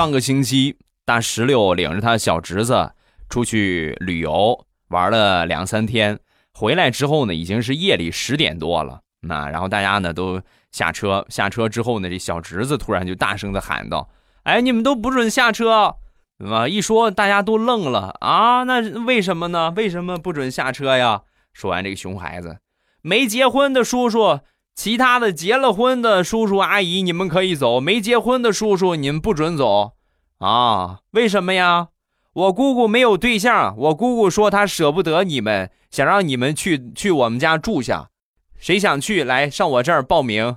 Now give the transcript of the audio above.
上个星期，大石榴领着他小侄子出去旅游玩了两三天，回来之后呢，已经是夜里十点多了。那然后大家呢都下车，下车之后呢，这小侄子突然就大声的喊道：“哎，你们都不准下车！”怎么一说，大家都愣了啊？那为什么呢？为什么不准下车呀？说完，这个熊孩子，没结婚的叔叔，其他的结了婚的叔叔阿姨，你们可以走；没结婚的叔叔，你们不准走啊？为什么呀？我姑姑没有对象，我姑姑说她舍不得你们，想让你们去去我们家住下。谁想去？来上我这儿报名。